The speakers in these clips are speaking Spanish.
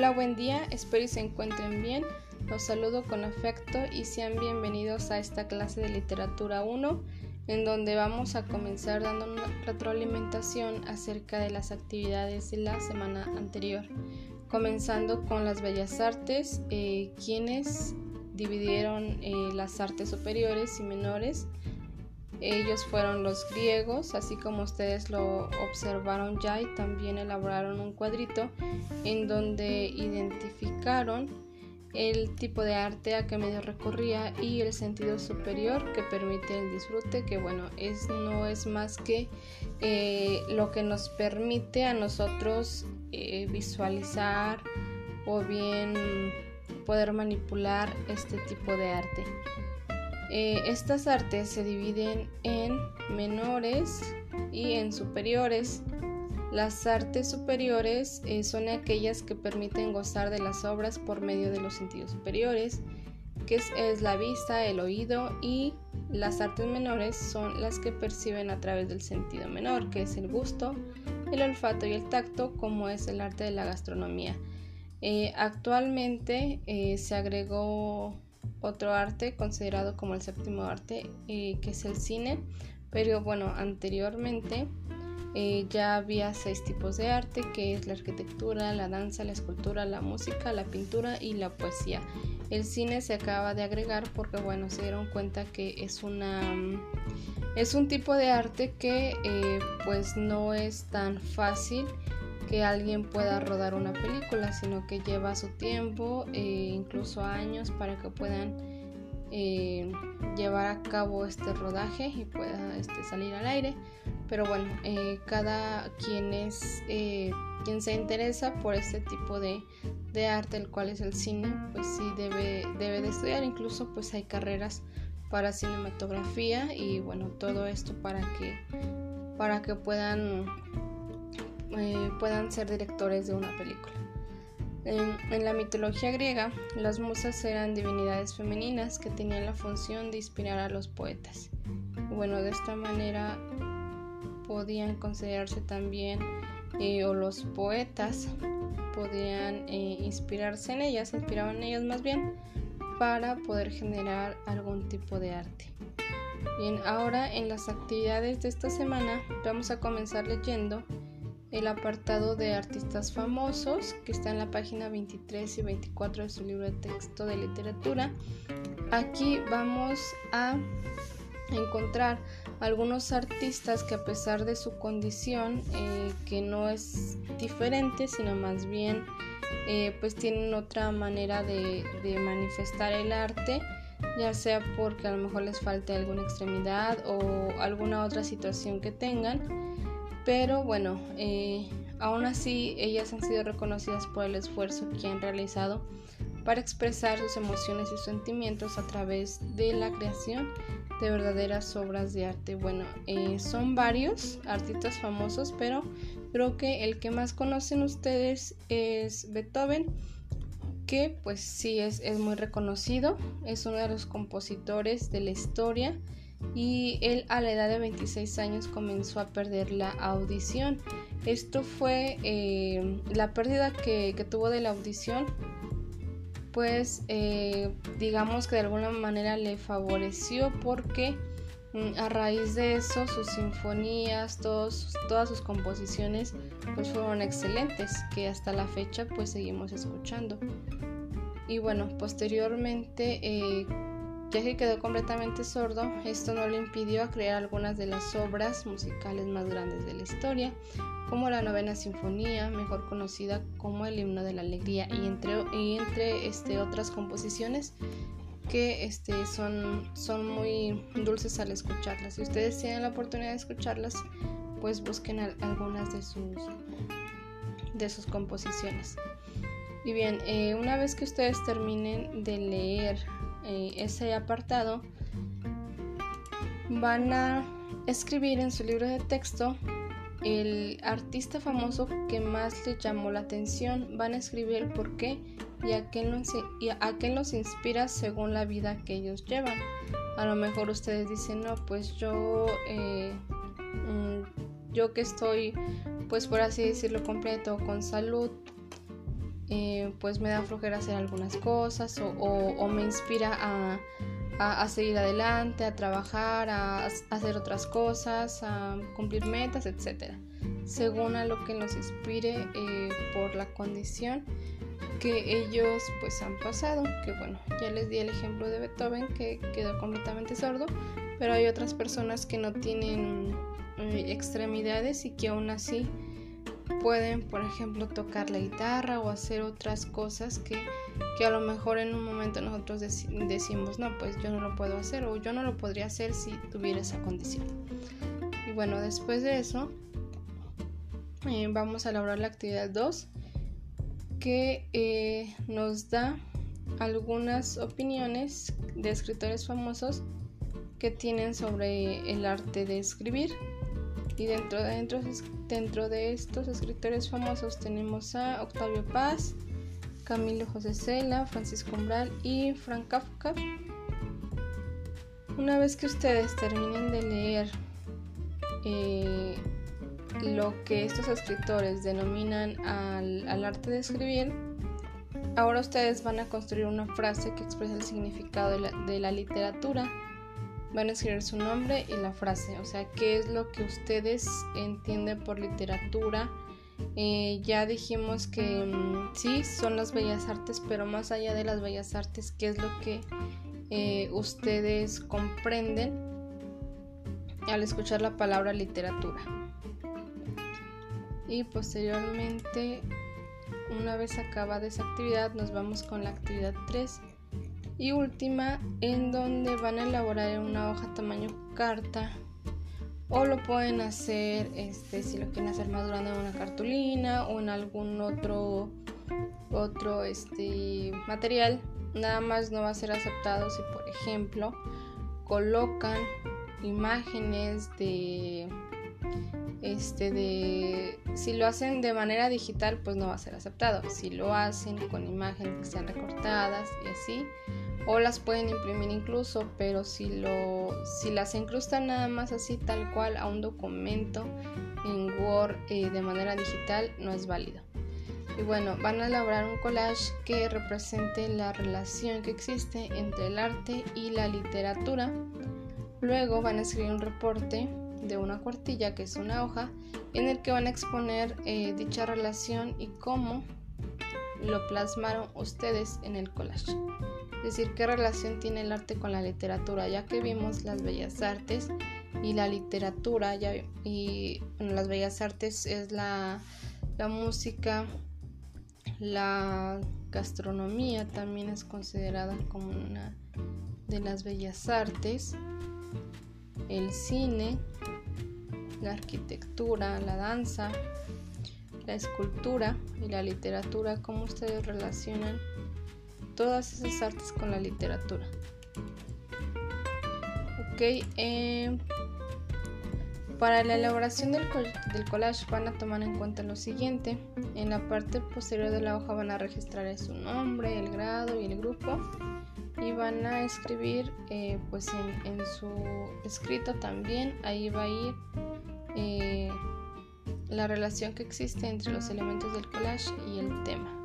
Hola, buen día, espero y se encuentren bien. Los saludo con afecto y sean bienvenidos a esta clase de literatura 1, en donde vamos a comenzar dando una retroalimentación acerca de las actividades de la semana anterior, comenzando con las bellas artes, eh, quienes dividieron eh, las artes superiores y menores. Ellos fueron los griegos, así como ustedes lo observaron ya y también elaboraron un cuadrito en donde identificaron el tipo de arte a que medio recorría y el sentido superior que permite el disfrute, que bueno, es, no es más que eh, lo que nos permite a nosotros eh, visualizar o bien poder manipular este tipo de arte. Eh, estas artes se dividen en menores y en superiores. Las artes superiores eh, son aquellas que permiten gozar de las obras por medio de los sentidos superiores, que es, la vista, el oído y las artes menores son las que perciben a través del sentido menor, que es el gusto, el olfato y el tacto, como es el arte de la gastronomía. Eh, actualmente se agregó otro arte considerado como el séptimo arte, eh, que es el cine, pero bueno, anteriormente eh, ya había seis tipos de arte, que es la arquitectura, la danza, la escultura, la música, la pintura y la poesía. El cine se acaba de agregar porque bueno, se dieron cuenta que es una es un tipo de arte que eh, pues no es tan fácil que alguien pueda rodar una película, sino que lleva su tiempo, e incluso años, para que puedan eh, llevar a cabo este rodaje y pueda este, salir al aire. Pero bueno, eh, cada quien es quien se interesa por este tipo de, de, arte, el cual es el cine, pues sí debe, debe de estudiar. Incluso pues hay carreras para cinematografía y bueno, todo esto para que para que puedan eh, puedan ser directores de una película. En, la mitología griega, las musas eran divinidades femeninas que tenían la función de inspirar a los poetas. Bueno, de esta manera podían considerarse también, eh, o los poetas podían eh, inspirarse en ellas, inspiraban en ellas más bien, para poder generar algún tipo de arte. Bien, ahora en las actividades de esta semana vamos a comenzar leyendo el apartado de artistas famosos que está en la página 23 y 24 de su libro de texto de literatura. Aquí vamos a encontrar algunos artistas que a pesar de su condición, eh, que no es diferente, sino más bien eh, pues tienen otra manera de, de manifestar el arte, ya sea porque a lo mejor les falte alguna extremidad o alguna otra situación que tengan pero bueno, eh, aún así ellas han sido reconocidas por el esfuerzo que han realizado para expresar sus emociones y sentimientos a través de la creación de verdaderas obras de arte. Bueno, eh, son varios artistas famosos, pero creo que el que más conocen ustedes es Beethoven, que pues sí es, es muy reconocido, es uno de los compositores de la historia y él a la edad de 26 años comenzó a perder la audición. Esto fue eh, la pérdida que, tuvo de la audición, pues eh, digamos que de alguna manera le favoreció porque mm, a raíz de eso sus sinfonías, todos, todas sus composiciones pues fueron excelentes, que hasta la fecha pues seguimos escuchando. Y bueno, posteriormente eh, ya que quedó completamente sordo, esto no le impidió crear algunas de las obras musicales más grandes de la historia, como la novena sinfonía, mejor conocida como el himno de la alegría, y entre, entre este, otras composiciones que este, son, son muy dulces al escucharlas. Si ustedes tienen la oportunidad de escucharlas, pues busquen algunas de sus, de sus composiciones. Y bien, eh, una vez que ustedes terminen de leer eh, ese apartado, van a escribir en su libro de texto el artista famoso que más les llamó la atención. Van a escribir por qué y a qué los, y a qué los inspira según la vida que ellos llevan. A lo mejor ustedes dicen, no, pues yo, eh, mm, yo que estoy, pues por así decirlo, completo, con salud, eh, pues me da flojera hacer algunas cosas o, me inspira a, seguir adelante, a trabajar, a, hacer otras cosas, a cumplir metas, etc. Según a lo que nos inspire eh, por la condición que ellos pues han pasado, que bueno, ya les di el ejemplo de Beethoven que quedó completamente sordo, pero hay otras personas que no tienen eh, extremidades y que aún así pueden, por ejemplo, tocar la guitarra o hacer otras cosas que, que a lo mejor en un momento nosotros decimos, no, pues yo no lo puedo hacer o yo no lo podría hacer si tuviera esa condición. Y bueno, después de eso, eh, vamos a elaborar la actividad 2 que eh, nos da algunas opiniones de escritores famosos que tienen sobre el arte de escribir. Y dentro, de estos escritores famosos tenemos a Octavio Paz, Camilo José Cela, Francisco Umbral y Frank Kafka. Una vez que ustedes terminen de leer eh, lo que estos escritores denominan al, arte de escribir, ahora ustedes van a construir una frase que expresa el significado de la literatura van a escribir su nombre y la frase, o sea, qué es lo que ustedes entienden por literatura. Eh, ya dijimos que mm, sí, son las bellas artes, pero más allá de las bellas artes, qué es lo que eh, ustedes comprenden al escuchar la palabra literatura. Y posteriormente, una vez acabada esa actividad, nos vamos con la actividad 3 y última en donde van a elaborar una hoja tamaño carta. O lo pueden hacer este si lo quieren hacer madurando en una cartulina o en algún otro otro este material. Nada más no va a ser aceptado si por ejemplo colocan imágenes de este de si lo hacen de manera digital pues no va a ser aceptado. Si lo hacen con imágenes que sean recortadas y así o las pueden imprimir incluso, pero si, lo, si las incrustan nada más así tal cual a un documento en Word eh, de manera digital no es válido. Y bueno, van a elaborar un collage que represente la relación que existe entre el arte y la literatura. Luego van a escribir un reporte de una cuartilla, que es una hoja, en el que van a exponer eh, dicha relación y cómo lo plasmaron ustedes en el collage decir qué relación tiene el arte con la literatura, ya que vimos las bellas artes y la literatura, ya, y las bellas artes es la, la música, la gastronomía también es considerada como una de las bellas artes, el cine, la arquitectura, la danza, la escultura y la literatura, cómo ustedes relacionan todas esas artes con la literatura. Ok, eh, para la elaboración del, del, collage van a tomar en cuenta lo siguiente. En la parte posterior de la hoja van a registrar su nombre, el grado y el grupo. Y van a escribir eh, pues en, su escrito también. Ahí va a ir eh, la relación que existe entre los elementos del collage y el tema.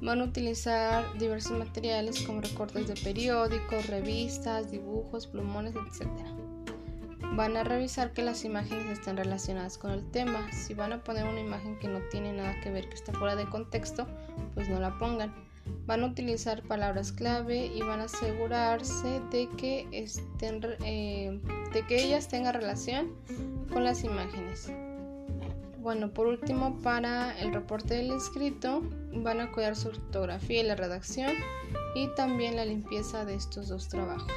Van a utilizar diversos materiales como recortes de periódicos, revistas, dibujos, plumones, etc. Van a revisar que las imágenes estén relacionadas con el tema. Si van a poner una imagen que no tiene nada que ver, que está fuera de contexto, pues no la pongan. Van a utilizar palabras clave y van a asegurarse de que, estén, eh, de que ellas tengan relación con las imágenes. Bueno, por último, para el reporte del escrito, van a cuidar su ortografía y la redacción y también la limpieza de estos dos trabajos.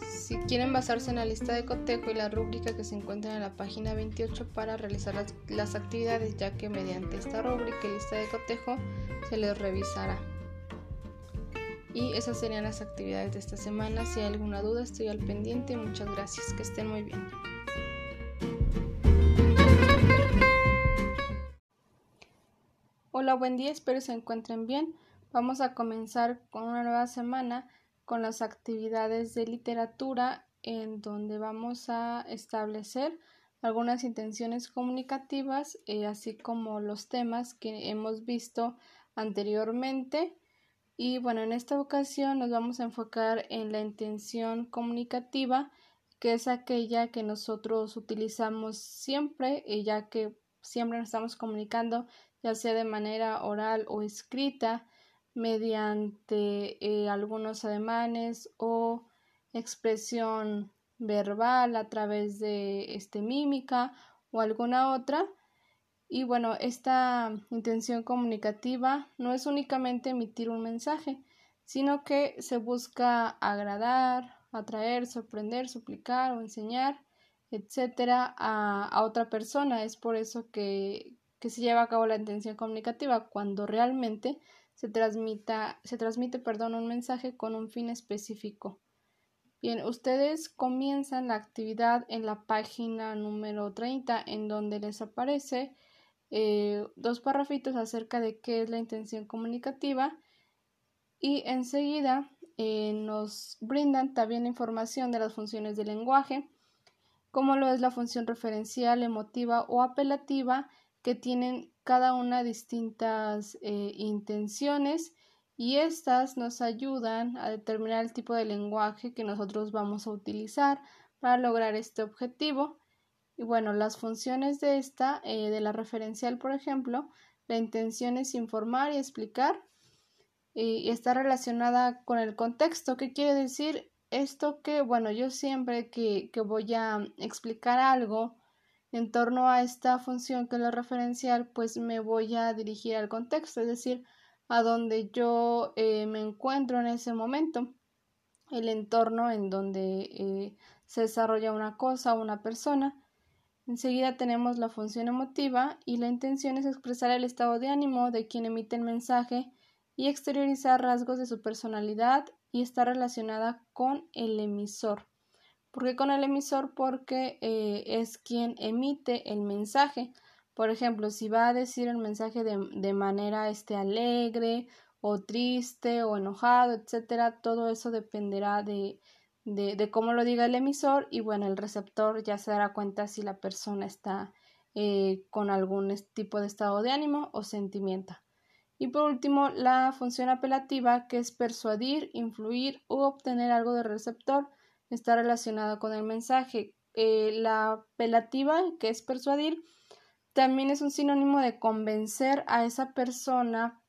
Si quieren basarse en la lista de cotejo y la rúbrica que se encuentra en la página 28 para realizar las, actividades, ya que mediante esta rúbrica y lista de cotejo se les revisará. Y esas serían las actividades de esta semana. Si hay alguna duda, estoy al pendiente. Muchas gracias. Que estén muy bien. Hola, buen día, espero se encuentren bien. Vamos a comenzar con una nueva semana con las actividades de literatura en donde vamos a establecer algunas intenciones comunicativas, eh, así como los temas que hemos visto anteriormente. Y bueno, en esta ocasión nos vamos a enfocar en la intención comunicativa, que es aquella que nosotros utilizamos siempre, y ya que siempre nos estamos comunicando, ya sea de manera oral o escrita, mediante eh, algunos ademanes o expresión verbal a través de este mímica o alguna otra. Y bueno, esta intención comunicativa no es únicamente emitir un mensaje, sino que se busca agradar, atraer, sorprender, suplicar o enseñar, etcétera, a, a otra persona. Es por eso que, que se lleva a cabo la intención comunicativa, cuando realmente se, se transmite perdón, un mensaje con un fin específico. Bien, ustedes comienzan la actividad en la página número 30, en donde les aparece eh, dos parrafitos acerca de qué es la intención comunicativa y enseguida eh, nos brindan también información de las funciones del lenguaje, como lo es la función referencial, emotiva o apelativa, que tienen cada una distintas eh, intenciones y estas nos ayudan a determinar el tipo de lenguaje que nosotros vamos a utilizar para lograr este objetivo. Y bueno, las funciones de esta, eh, de la referencial, por ejemplo, la intención es informar y explicar y, está relacionada con el contexto. ¿Qué quiere decir? Esto que, bueno, yo siempre que, que voy a explicar algo en torno a esta función que es la referencial, pues me voy a dirigir al contexto, es decir, a donde yo eh, me encuentro en ese momento, el entorno en donde eh, se desarrolla una cosa una persona. Enseguida tenemos la función emotiva y la intención es expresar el estado de ánimo de quien emite el mensaje y exteriorizar rasgos de su personalidad y está relacionada con el emisor. ¿Por qué con el emisor? Porque eh, es quien emite el mensaje. Por ejemplo, si va a decir el mensaje de, de manera este, alegre o triste o enojado, etcétera, todo eso dependerá de, de, de, cómo lo diga el emisor y bueno, el receptor ya se dará cuenta si la persona está eh, con algún tipo de estado de ánimo o sentimiento. Y por último, la función apelativa, que es persuadir, influir o obtener algo del receptor, está relacionada con el mensaje. Eh, la apelativa, que es persuadir, también es un sinónimo de convencer a esa persona,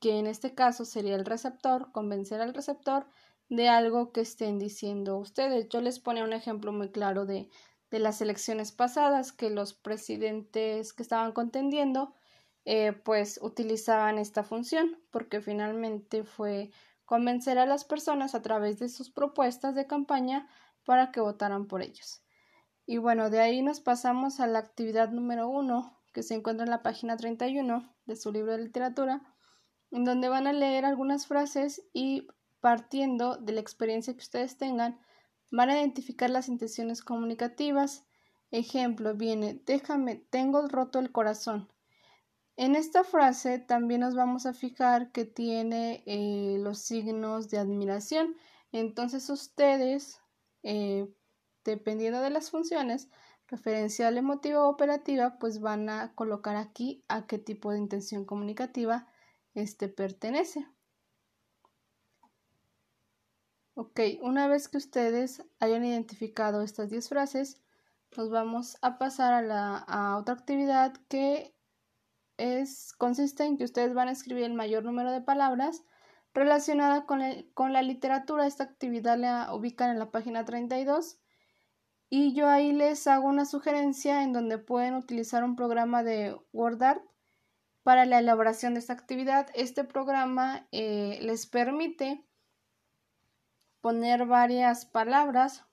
que en este caso sería el receptor, convencer al receptor de algo que estén diciendo ustedes. Yo les ponía un ejemplo muy claro de, de las elecciones pasadas, que los presidentes que estaban contendiendo, eh, pues utilizaban esta función, porque finalmente fue convencer a las personas a través de sus propuestas de campaña para que votaran por ellos. Y bueno, de ahí nos pasamos a la actividad número uno, que se encuentra en la página 31 de su libro de literatura, en donde van a leer algunas frases y partiendo de la experiencia que ustedes tengan, van a identificar las intenciones comunicativas. Ejemplo, viene, déjame, tengo roto el corazón. En esta frase también nos vamos a fijar que tiene eh, los signos de admiración. Entonces ustedes, eh, dependiendo de las funciones, referencial, emotiva o operativa, pues van a colocar aquí a qué tipo de intención comunicativa este pertenece. Ok, una vez que ustedes hayan identificado estas 10 frases, nos vamos a pasar a, la, a otra actividad que es, consiste en que ustedes van a escribir el mayor número de palabras relacionada con, con la literatura. Esta actividad la ubican en la página 32 y yo ahí les hago una sugerencia en donde pueden utilizar un programa de WordArt para la elaboración de esta actividad. Este programa eh, les permite poner varias palabras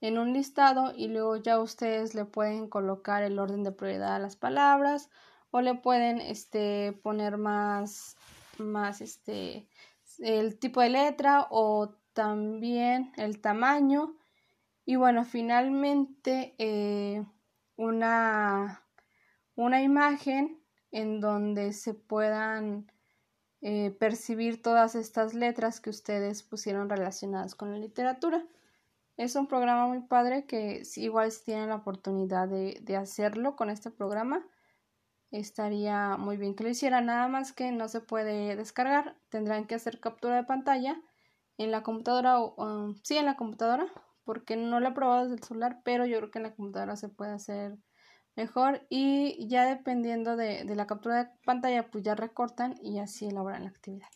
en un listado y luego ya ustedes le pueden colocar el orden de prioridad a las palabras o le pueden este, poner más, más este, el tipo de letra o también el tamaño y bueno finalmente eh, una, una imagen en donde se puedan eh, percibir todas estas letras que ustedes pusieron relacionadas con la literatura. Es un programa muy padre que igual si tienen la oportunidad de, de hacerlo con este programa, estaría muy bien que lo hicieran. Nada más que no se puede descargar, tendrán que hacer captura de pantalla en la computadora o um, sí en la computadora porque no lo he probado desde el celular, pero yo creo que en la computadora se puede hacer mejor y ya dependiendo de, la captura de pantalla pues ya recortan y así elaboran la actividad.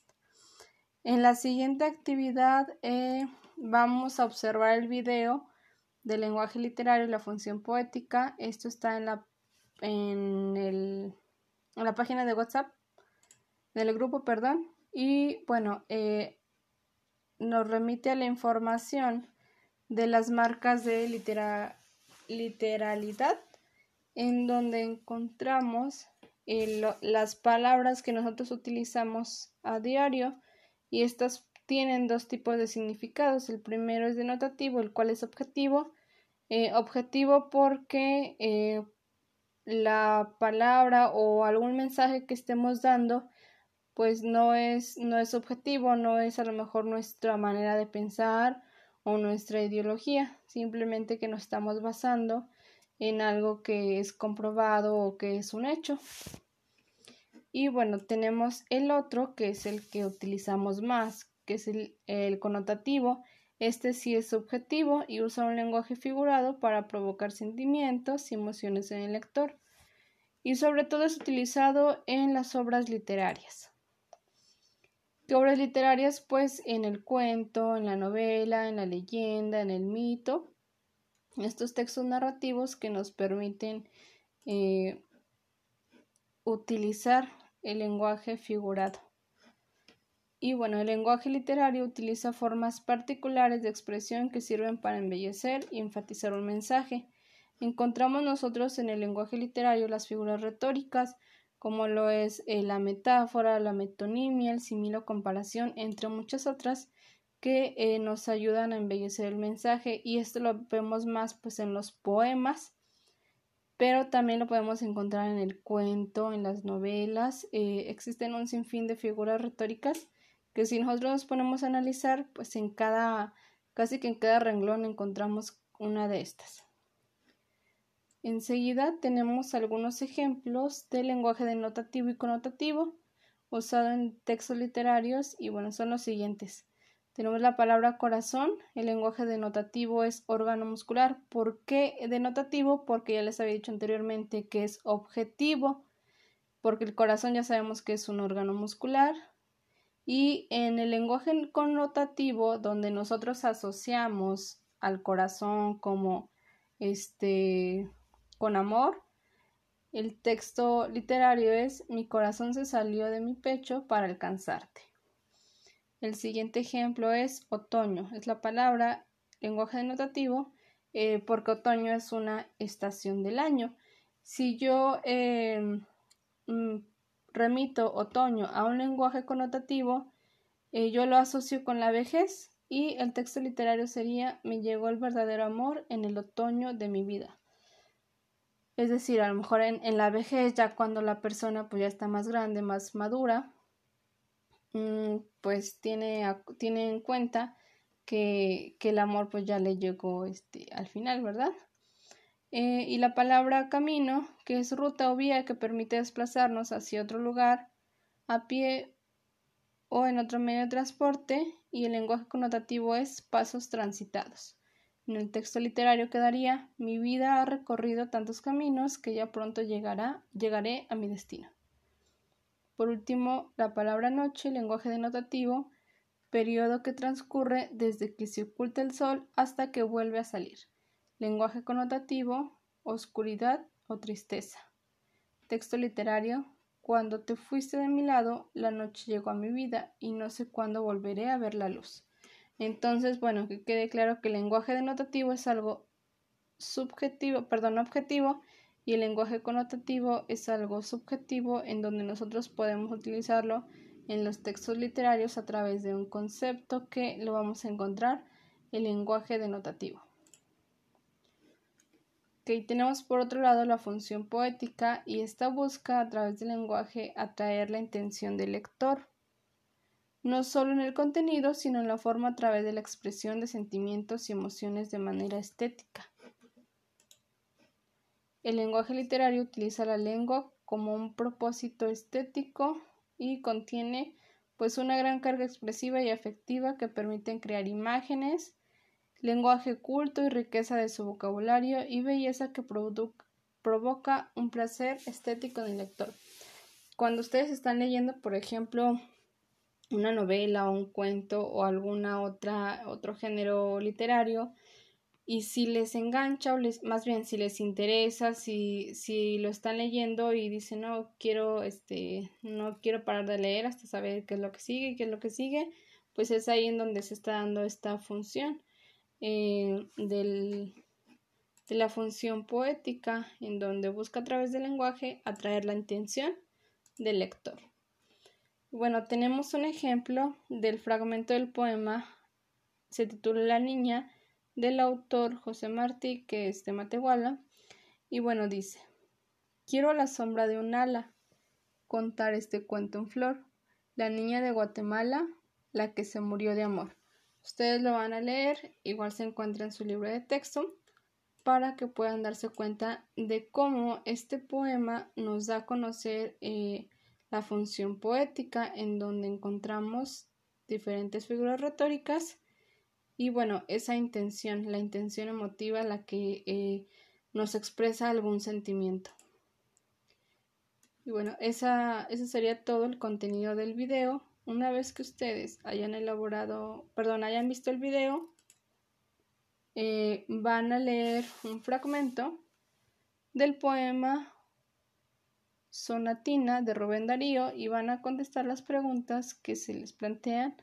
En la siguiente actividad eh, vamos a observar el video del lenguaje literario y la función poética. Esto está en la, en, el, en la página de WhatsApp del grupo, perdón. Y bueno, eh, nos remite a la información de las marcas de literalidad en donde encontramos las palabras que nosotros utilizamos a diario y estas tienen dos tipos de significados. El primero es denotativo, el cual es objetivo. Eh, objetivo porque eh, la palabra o algún mensaje que estemos dando pues no es, no es objetivo, no es a lo mejor nuestra manera de pensar o nuestra ideología, simplemente que nos estamos basando en algo que es comprobado o que es un hecho. Y bueno, tenemos el otro, que es el que utilizamos más, que es el, el connotativo. Este sí es subjetivo y usa un lenguaje figurado para provocar sentimientos y emociones en el lector. Y sobre todo es utilizado en las obras literarias. ¿Qué obras literarias? Pues en el cuento, en la novela, en la leyenda, en el mito estos textos narrativos que nos permiten eh, utilizar el lenguaje figurado. Y bueno, el lenguaje literario utiliza formas particulares de expresión que sirven para embellecer y enfatizar un mensaje. Encontramos nosotros en el lenguaje literario las figuras retóricas, como lo es eh, la metáfora, la metonimia, el similo comparación, entre muchas otras, que eh, nos ayudan a embellecer el mensaje y esto lo vemos más pues en los poemas pero también lo podemos encontrar en el cuento, en las novelas. Eh, existen un sinfín de figuras retóricas que si nosotros nos ponemos a analizar, pues en cada, casi que en cada renglón encontramos una de estas. Enseguida tenemos algunos ejemplos de lenguaje denotativo y connotativo usado en textos literarios y bueno, son los siguientes. Tenemos la palabra corazón, el lenguaje denotativo es órgano muscular. ¿Por qué denotativo? Porque ya les había dicho anteriormente que es objetivo, porque el corazón ya sabemos que es un órgano muscular. Y en el lenguaje connotativo, donde nosotros asociamos al corazón como este con amor, el texto literario es mi corazón se salió de mi pecho para alcanzarte. El siguiente ejemplo es otoño. Es la palabra lenguaje denotativo eh, porque otoño es una estación del año. Si yo em, mm, remito otoño a un lenguaje connotativo, eh, yo lo asocio con la vejez y el texto literario sería me llegó el verdadero amor en el otoño de mi vida. Es decir, a lo mejor en, en la vejez, ya cuando la persona pues ya está más grande, más madura, Mm, pues tiene, tiene en cuenta que, que, el amor pues ya le llegó este, al final, ¿verdad? Eh, y la palabra camino, que es ruta o vía que permite desplazarnos hacia otro lugar a pie o en otro medio de transporte, y el lenguaje connotativo es pasos transitados. En el texto literario quedaría mi vida ha recorrido tantos caminos que ya pronto llegará, llegaré a mi destino. Por último, la palabra noche, lenguaje denotativo, periodo que transcurre desde que se oculta el sol hasta que vuelve a salir. Lenguaje connotativo, oscuridad o tristeza. Texto literario, cuando te fuiste de mi lado, la noche llegó a mi vida y no sé cuándo volveré a ver la luz. Entonces, bueno, que quede claro que el lenguaje denotativo es algo subjetivo, perdón, objetivo y el lenguaje connotativo es algo subjetivo en donde nosotros podemos utilizarlo en los textos literarios a través de un concepto que lo vamos a encontrar el lenguaje denotativo. Ok, tenemos por otro lado la función poética y esta busca a través del lenguaje atraer la intención del lector. no solo en el contenido, sino en la forma a través de la expresión de sentimientos y emociones de manera estética. El lenguaje literario utiliza la lengua como un propósito estético y contiene pues una gran carga expresiva y afectiva que permiten crear imágenes, lenguaje culto y riqueza de su vocabulario y belleza que provoca un placer estético en el lector. Cuando ustedes están leyendo, por ejemplo, una novela o un cuento o alguna otra otro género literario y si les engancha o les más bien si les interesa si si lo están leyendo y dicen no quiero este no quiero parar de leer hasta saber qué es lo que sigue qué es lo que sigue pues es ahí en donde se está dando esta función eh, del, de la función poética en donde busca a través del lenguaje atraer la intención del lector. Bueno, tenemos un ejemplo del fragmento del poema, se titula La niña, del autor José Martí, que es de Matehuala, y bueno, dice, quiero a la sombra de un ala contar este cuento en flor, la niña de Guatemala, la que se murió de amor. Ustedes lo van a leer, igual se encuentra en su libro de texto, para que puedan darse cuenta de cómo este poema nos da a conocer eh, la función poética, en donde encontramos diferentes figuras retóricas y bueno, esa intención, la intención emotiva, la que eh, nos expresa algún sentimiento. Y bueno, esa, sería todo el contenido del video. Una vez que ustedes hayan elaborado, perdón, hayan visto el video, eh, van a leer un fragmento del poema sonatina de Rubén Darío y van a contestar las preguntas que se les plantean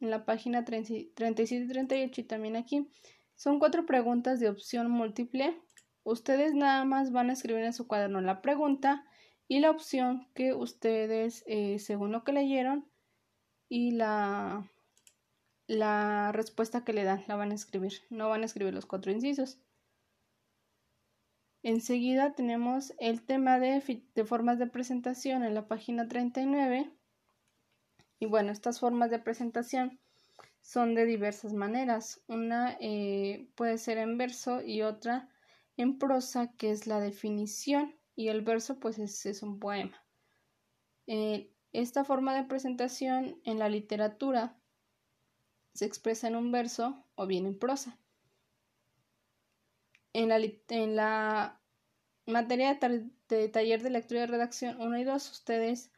en la página 37 y 38 y también aquí. Son cuatro preguntas de opción múltiple. Ustedes nada más van a escribir en su cuaderno la pregunta y la opción que ustedes, eh, según lo que leyeron, y la, la respuesta que le dan, la van a escribir. No van a escribir los cuatro incisos. Enseguida tenemos el tema de, formas de presentación en la página 39. Y bueno, estas formas de presentación son de diversas maneras. Una eh, puede ser en verso y otra en prosa, que es la definición, y el verso pues es, un poema. Eh, esta forma de presentación en la literatura se expresa en un verso o bien en prosa. En la, en la materia de, taller de lectura y redacción 1 y 2, ustedes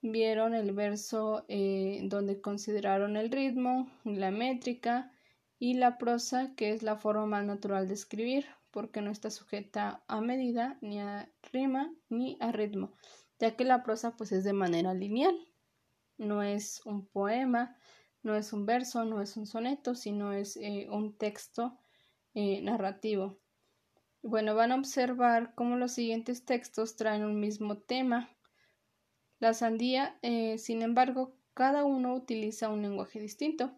vieron el verso eh, donde consideraron el ritmo, la métrica y la prosa, que es la forma más natural de escribir, porque no está sujeta a medida, ni a rima, ni a ritmo, ya que la prosa pues es de manera lineal, no es un poema, no es un verso, no es un soneto, sino es eh, un texto eh, narrativo. Bueno, van a observar cómo los siguientes textos traen un mismo tema. La sandía, eh, sin embargo, cada uno utiliza un lenguaje distinto,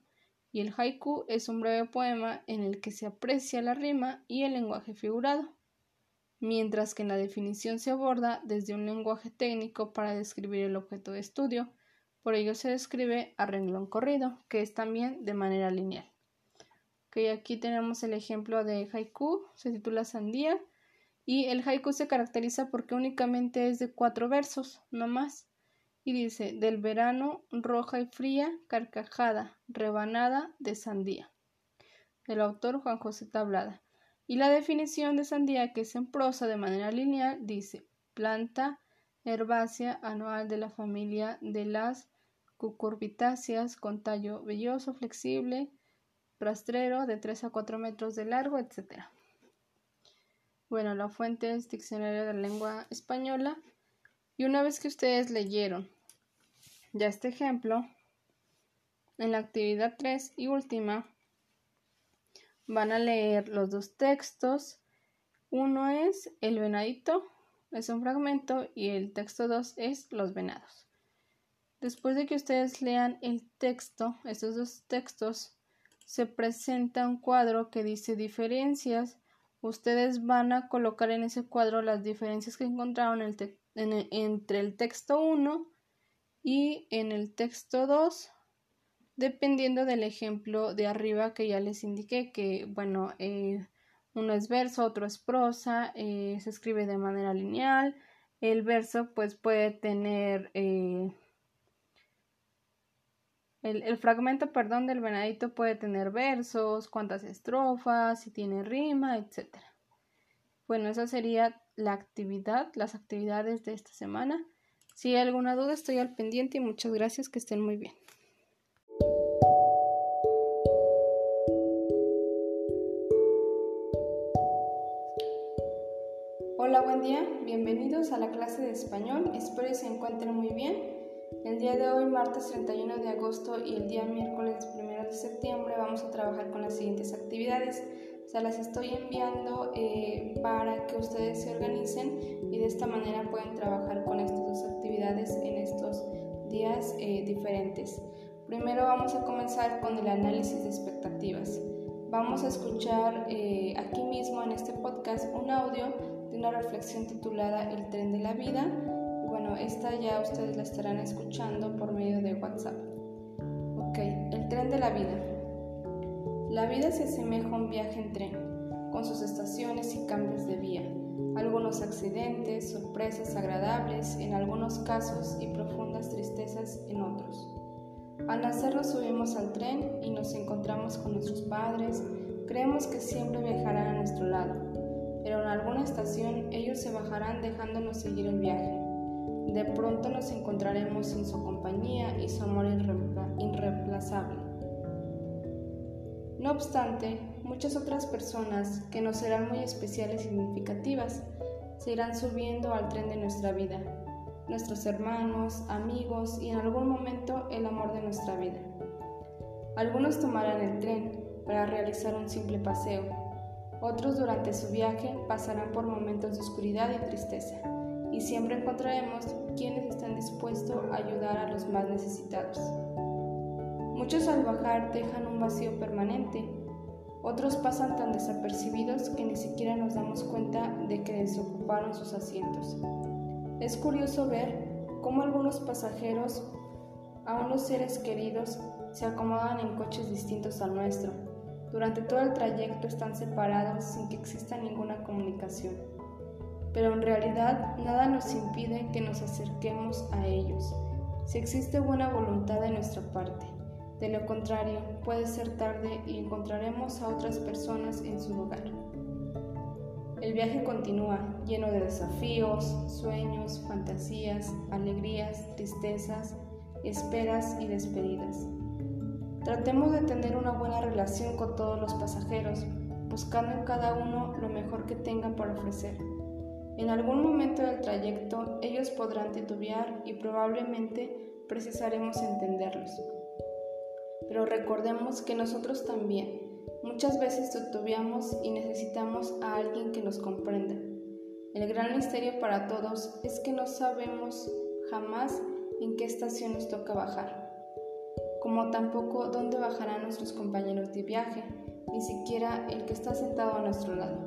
y el haiku es un breve poema en el que se aprecia la rima y el lenguaje figurado, mientras que en la definición se aborda desde un lenguaje técnico para describir el objeto de estudio, por ello se describe a renglón corrido, que es también de manera lineal. Okay, aquí tenemos el ejemplo de haiku, se titula Sandía, y el haiku se caracteriza porque únicamente es de cuatro versos, no más. Y dice, del verano, roja y fría, carcajada, rebanada de sandía. El autor Juan José Tablada. Y la definición de sandía, que es en prosa de manera lineal, dice, planta herbácea anual de la familia de las cucurbitáceas con tallo velloso, flexible, rastrero de 3 a 4 metros de largo, etc. Bueno, la fuente es Diccionario de la Lengua Española. Y una vez que ustedes leyeron ya este ejemplo, en la actividad 3 y última, van a leer los dos textos. Uno es El venadito, es un fragmento, y el texto 2 es Los venados. Después de que ustedes lean el texto, estos dos textos, se presenta un cuadro que dice diferencias. Ustedes van a colocar en ese cuadro las diferencias que encontraron entre el texto 1 y en el texto 2 dependiendo del ejemplo de arriba que ya les indiqué, que bueno, eh, uno es verso, otro es prosa, eh, se escribe de manera lineal, el verso pues puede tener eh, el, fragmento, perdón, del venadito puede tener versos, cuántas estrofas, si tiene rima, etc. Bueno, esa sería la actividad, las actividades de esta semana. Si hay alguna duda, estoy al pendiente y muchas gracias, que estén muy bien. Hola, buen día, bienvenidos a la clase de español, espero que se encuentren muy bien. El día de hoy, martes 31 de agosto y el día miércoles 1 de septiembre vamos a trabajar con las siguientes actividades. O sea, las estoy enviando eh, para que ustedes se organicen y de esta manera pueden trabajar con estas dos actividades en estos días eh, diferentes. Primero vamos a comenzar con el análisis de expectativas. Vamos a escuchar eh, aquí mismo en este podcast un audio una reflexión titulada El tren de la vida bueno, esta ya ustedes la estarán escuchando por medio de WhatsApp. Ok, el tren de la vida. La vida se asemeja a un viaje en tren, con sus estaciones y cambios de vía, algunos accidentes, sorpresas agradables en algunos casos y profundas tristezas en otros. Al nacer nos subimos al tren y nos encontramos con nuestros padres, creemos que siempre viajarán alguna estación ellos se bajarán dejándonos seguir el viaje. De pronto nos encontraremos sin su compañía y su amor irreemplazable. No obstante, muchas otras personas que nos serán muy especiales y significativas se irán subiendo al tren de nuestra vida, nuestros hermanos, amigos y en algún momento el amor de nuestra vida. Algunos tomarán el tren para realizar un simple paseo, otros durante su viaje pasarán por momentos de oscuridad y tristeza y siempre encontraremos quienes están dispuestos a ayudar a los más necesitados. Muchos al bajar dejan un vacío permanente, otros pasan tan desapercibidos que ni siquiera nos damos cuenta de que desocuparon sus asientos. Es curioso ver cómo algunos pasajeros, aún los seres queridos, se acomodan en coches distintos al nuestro. Durante todo el trayecto están separados sin que exista ninguna comunicación pero en realidad nada nos impide que nos acerquemos a ellos, si existe buena voluntad de nuestra parte. De lo contrario, puede ser tarde y encontraremos a otras personas en su lugar. El viaje continúa, lleno de desafíos, sueños, fantasías, alegrías, tristezas, esperas y despedidas. Tratemos de tener una buena relación con todos los pasajeros, buscando en cada uno lo mejor que tengan para ofrecer en algún momento del trayecto ellos podrán titubear y probablemente precisaremos entenderlos. Pero recordemos que nosotros también muchas veces titubeamos y necesitamos a alguien que nos comprenda. El gran misterio para todos es que no sabemos jamás en qué estación nos toca bajar, como tampoco dónde bajarán nuestros compañeros de viaje, ni siquiera el que está sentado a nuestro lado.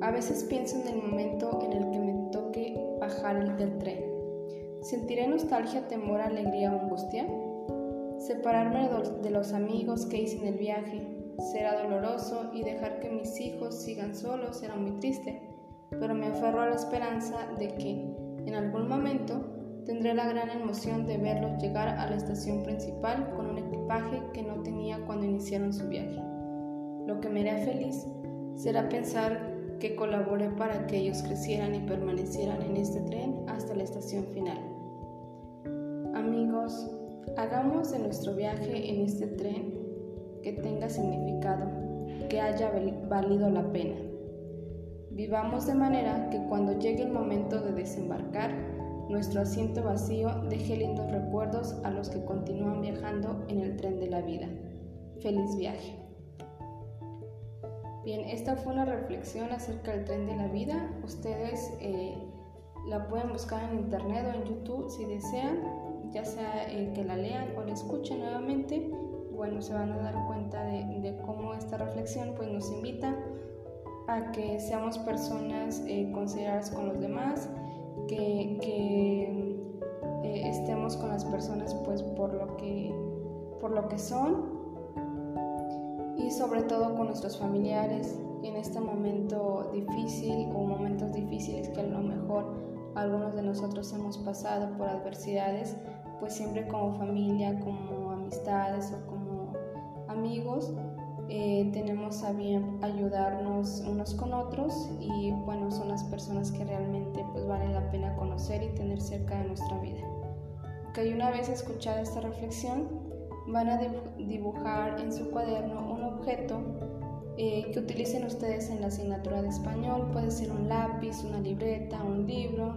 A veces pienso en el momento en el que me toque bajar el del tren. ¿Sentiré nostalgia, temor, alegría o angustia? Separarme de los amigos que hice en el viaje será doloroso y dejar que mis hijos sigan solos será muy triste, pero me aferro a la esperanza de que, en algún momento, tendré la gran emoción de verlos llegar a la estación principal con un equipaje que no tenía cuando iniciaron su viaje. Lo que me hará feliz será pensar que colaboré para que ellos crecieran y permanecieran en este tren hasta la estación final. Amigos, hagamos de nuestro viaje en este tren que tenga significado, que haya valido la pena. Vivamos de manera que cuando llegue el momento de desembarcar, nuestro asiento vacío deje lindos recuerdos a los que continúan viajando en el tren de la vida. Feliz viaje. Bien, esta fue una reflexión acerca del tren de la vida. Ustedes eh, la pueden buscar en internet o en YouTube si desean, ya sea eh, que la lean o la escuchen nuevamente. Bueno, se van a dar cuenta de, cómo esta reflexión pues, nos invita a que seamos personas eh, consideradas con los demás, que, estemos con las personas pues por lo que por lo que son y sobre todo con nuestros familiares en este momento difícil o momentos difíciles que a lo mejor algunos de nosotros hemos pasado por adversidades, pues siempre como familia, como amistades o como amigos, eh, tenemos a bien ayudarnos unos con otros y bueno, son las personas que realmente pues vale la pena conocer y tener cerca de nuestra vida. Que una vez escuchada esta reflexión, van a dibujar en su cuaderno un objeto eh, que utilicen ustedes en la asignatura de español. Puede ser un lápiz, una libreta, un libro.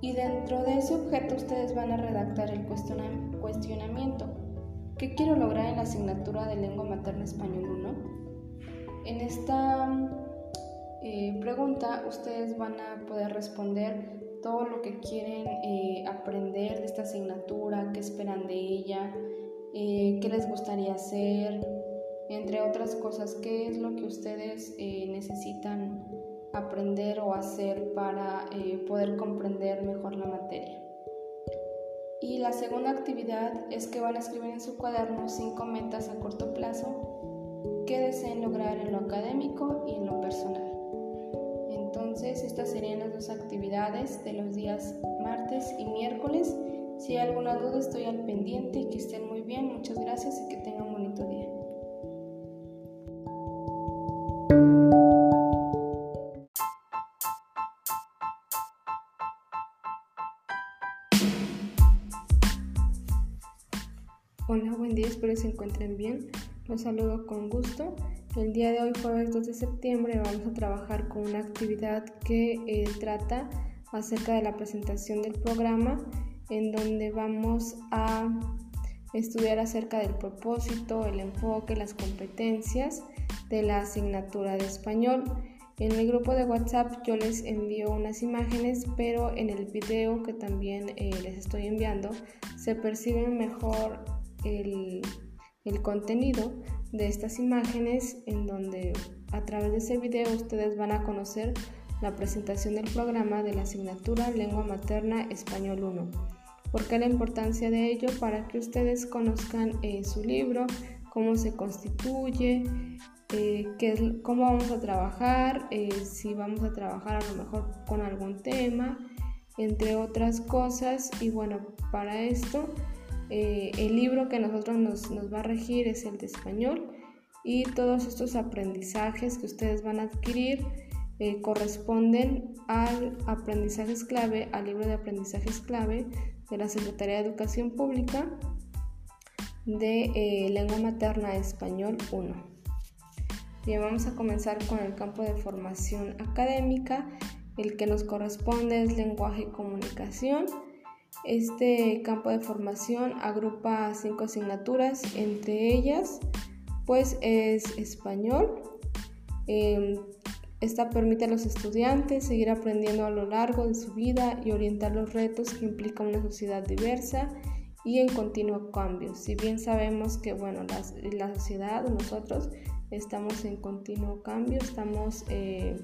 Y dentro de ese objeto ustedes van a redactar el cuestionamiento. ¿Qué quiero lograr en la asignatura de lengua materna español 1? En esta eh, pregunta ustedes van a poder responder todo lo que quieren eh, aprender de esta asignatura, qué esperan de ella, eh, qué les gustaría hacer, entre otras cosas, qué es lo que ustedes necesitan aprender o hacer para poder comprender mejor la materia. Y la segunda actividad es que van a escribir en su cuaderno cinco metas a corto plazo que deseen lograr en lo académico y en lo personal. Entonces, estas serían las dos actividades de los días martes y miércoles. Si hay alguna duda, estoy al pendiente y que estén muy bien. Muchas gracias y que tengan un bonito día. Hola, buen día, espero se encuentren bien. Los saludo con gusto. El día de hoy, jueves 2 de septiembre, vamos a trabajar con una actividad que eh, trata acerca de la presentación del programa, en donde vamos a estudiar acerca del propósito, el enfoque, las competencias de la asignatura de español. En el grupo de WhatsApp yo les envío unas imágenes, pero en el video que también eh, les estoy enviando se percibe mejor el, el contenido de estas imágenes en donde a través de ese video ustedes van a conocer la presentación del programa de la asignatura Lengua Materna Español 1. ¿Por qué la importancia de ello? Para que ustedes conozcan eh, su libro, cómo se constituye, eh, cómo vamos a trabajar, eh, si vamos a trabajar a lo mejor con algún tema, entre otras cosas. Y bueno, para esto eh, el libro que nosotros nos, va a regir es el de español y todos estos aprendizajes que ustedes van a adquirir eh, corresponden al aprendizajes clave, al libro de aprendizajes clave de la Secretaría de Educación Pública de eh, Lengua Materna Español 1. Bien, vamos a comenzar con el campo de formación académica. El que nos corresponde es lenguaje y comunicación. Este campo de formación agrupa cinco asignaturas, entre ellas pues es español. Em, esta permite a los estudiantes seguir aprendiendo a lo largo de su vida y orientar los retos que implica una sociedad diversa y en continuo cambio. Si bien sabemos que bueno, la, sociedad, nosotros estamos en continuo cambio, estamos eh,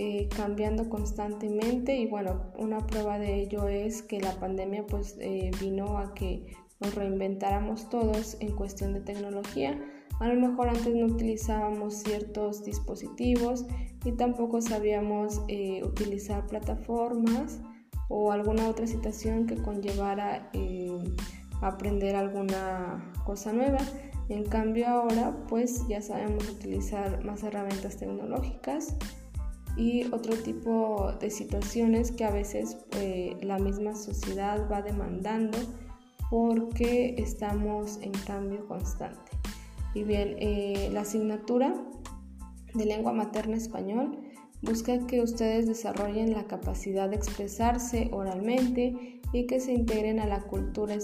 eh, cambiando constantemente y bueno, una prueba de ello es que la pandemia pues eh, vino a que nos reinventáramos todos en cuestión de tecnología. A lo mejor antes no utilizábamos ciertos dispositivos y tampoco sabíamos eh, utilizar plataformas o alguna otra situación que conllevara aprender alguna cosa nueva. En cambio ahora pues ya sabemos utilizar más herramientas tecnológicas y otro tipo de situaciones que a veces eh, la misma sociedad va demandando porque estamos en cambio constante. Y bien, eh, la asignatura de lengua materna español busca que ustedes desarrollen la capacidad de expresarse oralmente y que se integren a la cultura,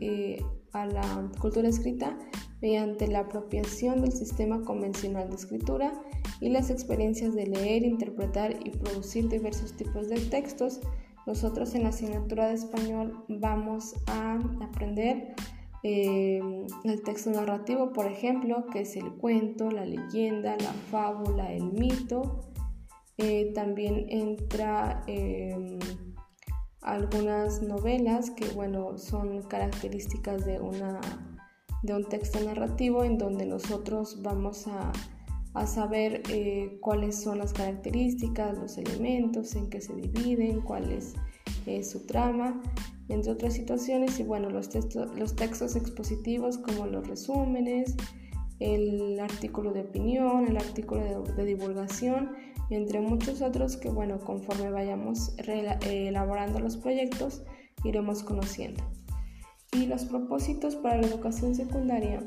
eh, a la cultura escrita mediante la apropiación del sistema convencional de escritura y las experiencias de leer, interpretar y producir diversos tipos de textos. Nosotros en la asignatura de español vamos a aprender eh, el texto narrativo, por ejemplo, que es el cuento, la leyenda, la fábula, el mito. Eh, también entra eh, algunas novelas que bueno son características de una de un texto narrativo en donde nosotros vamos a, saber eh, cuáles son las características, los elementos, en qué se dividen, cuál es su trama, entre otras situaciones. Y bueno, los, textos, los textos expositivos como los resúmenes, el artículo de opinión, el artículo de, divulgación, entre muchos otros que bueno, conforme vayamos elaborando los proyectos, iremos conociendo. Y los propósitos para la educación secundaria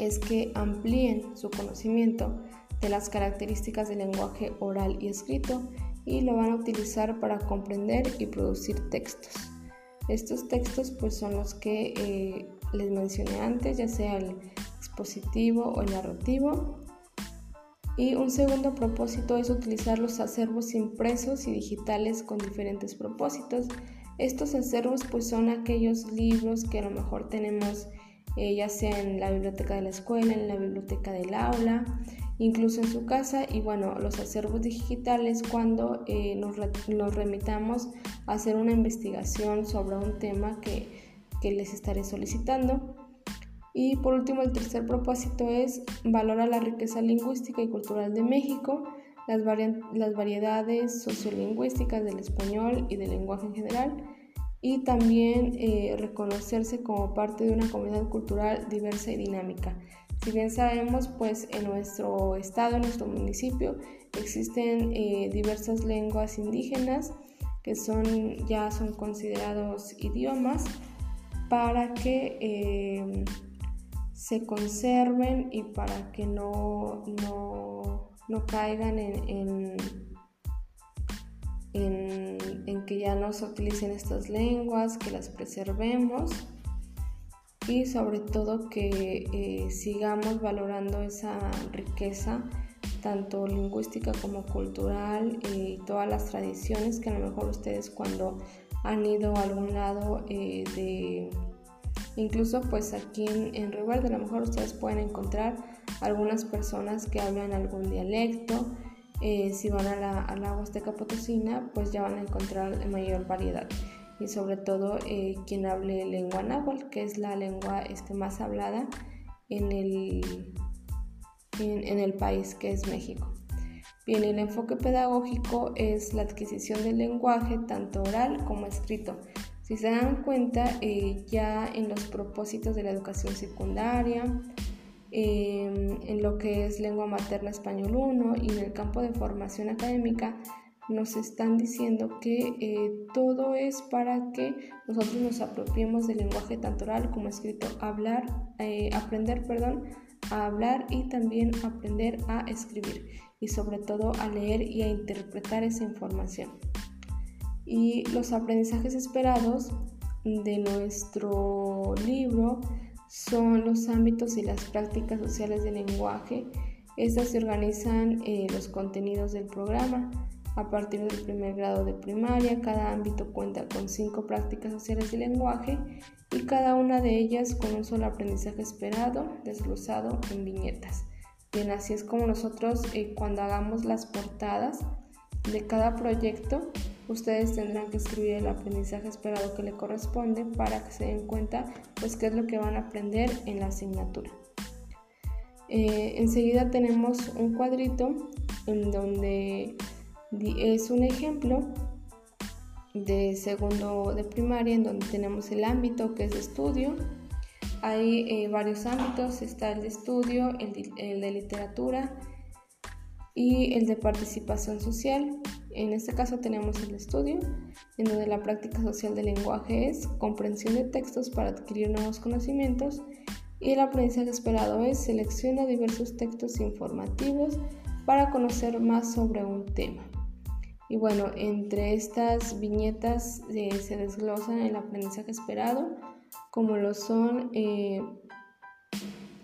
es que amplíen su conocimiento de las características del lenguaje oral y escrito y lo van a utilizar para comprender y producir textos. Estos textos pues son los que eh, les mencioné antes, ya sea el expositivo o el narrativo. Y un segundo propósito es utilizar los acervos impresos y digitales con diferentes propósitos estos acervos pues son aquellos libros que a lo mejor tenemos eh, ya sea en la biblioteca de la escuela, en la biblioteca del aula, incluso en su casa y bueno, los acervos digitales cuando eh, nos, remitamos a hacer una investigación sobre un tema que, les estaré solicitando. Y por último, el tercer propósito es valorar la riqueza lingüística y cultural de México, las, las variedades sociolingüísticas del español y del lenguaje en general, y también eh, reconocerse como parte de una comunidad cultural diversa y dinámica. Si bien sabemos, pues en nuestro estado, en nuestro municipio, existen eh, diversas lenguas indígenas que son, ya son considerados idiomas para que eh, se conserven y para que no, no, caigan en en, que ya no se utilicen estas lenguas, que las preservemos y sobre todo que eh, sigamos valorando esa riqueza tanto lingüística como cultural y todas las tradiciones que a lo mejor ustedes cuando han ido a algún lado eh, de incluso pues aquí en, en a lo mejor ustedes pueden encontrar algunas personas que hablan algún dialecto eh, si van a la, a la Huasteca Potosina, pues ya van a encontrar mayor variedad. Y sobre todo eh, quien hable lengua náhuatl, que es la lengua este, más hablada en el, en, el país, que es México. Bien, el enfoque pedagógico es la adquisición del lenguaje, tanto oral como escrito. Si se dan cuenta, eh, ya en los propósitos de la educación secundaria, Em, en lo que es lengua materna español 1 y en el campo de formación académica nos están diciendo que eh, todo es para que nosotros nos apropiemos del lenguaje tanto oral como escrito, hablar, eh, aprender, perdón, a hablar y también aprender a escribir y sobre todo a leer y a interpretar esa información. Y los aprendizajes esperados de nuestro libro son los ámbitos y las prácticas sociales del lenguaje. Estas se organizan eh, los contenidos del programa. A partir del primer grado de primaria, cada ámbito cuenta con cinco prácticas sociales del lenguaje y cada una de ellas con un solo aprendizaje esperado, desglosado en viñetas. Bien, así es como nosotros eh, cuando hagamos las portadas de cada proyecto ustedes tendrán que escribir el aprendizaje esperado que le corresponde para que se den cuenta pues qué es lo que van a aprender en la asignatura. Eh, enseguida tenemos un cuadrito en donde es un ejemplo de segundo de primaria en donde tenemos el ámbito que es estudio. Hay eh, varios ámbitos, está el de estudio, el de literatura y el de participación social. En este caso tenemos el estudio, en donde la práctica social del lenguaje es comprensión de textos para adquirir nuevos conocimientos y el aprendizaje esperado es selecciona diversos textos informativos para conocer más sobre un tema. Y bueno, entre estas viñetas eh, se desglosan el aprendizaje esperado, como lo son eh,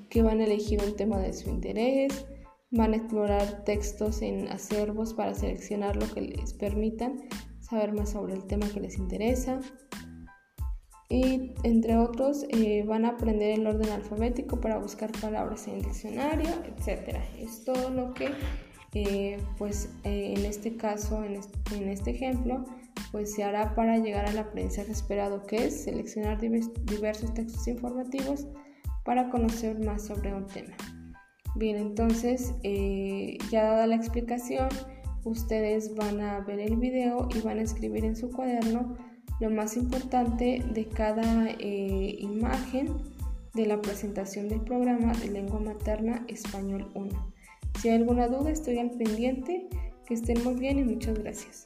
que van a elegir un tema de su interés, Van a explorar textos en acervos para seleccionar lo que les permitan saber más sobre el tema que les interesa. Y entre otros eh, van a aprender el orden alfabético para buscar palabras en el diccionario, etc. Es todo lo que, eh, pues eh, en este caso, en este, ejemplo, pues se hará para llegar al aprendizaje esperado, que es seleccionar diversos textos informativos para conocer más sobre un tema. Bien, entonces eh, ya dada la explicación, ustedes van a ver el video y van a escribir en su cuaderno lo más importante de cada eh, imagen de la presentación del programa de lengua materna español 1. Si hay alguna duda, estoy al pendiente. Que estén muy bien y muchas gracias.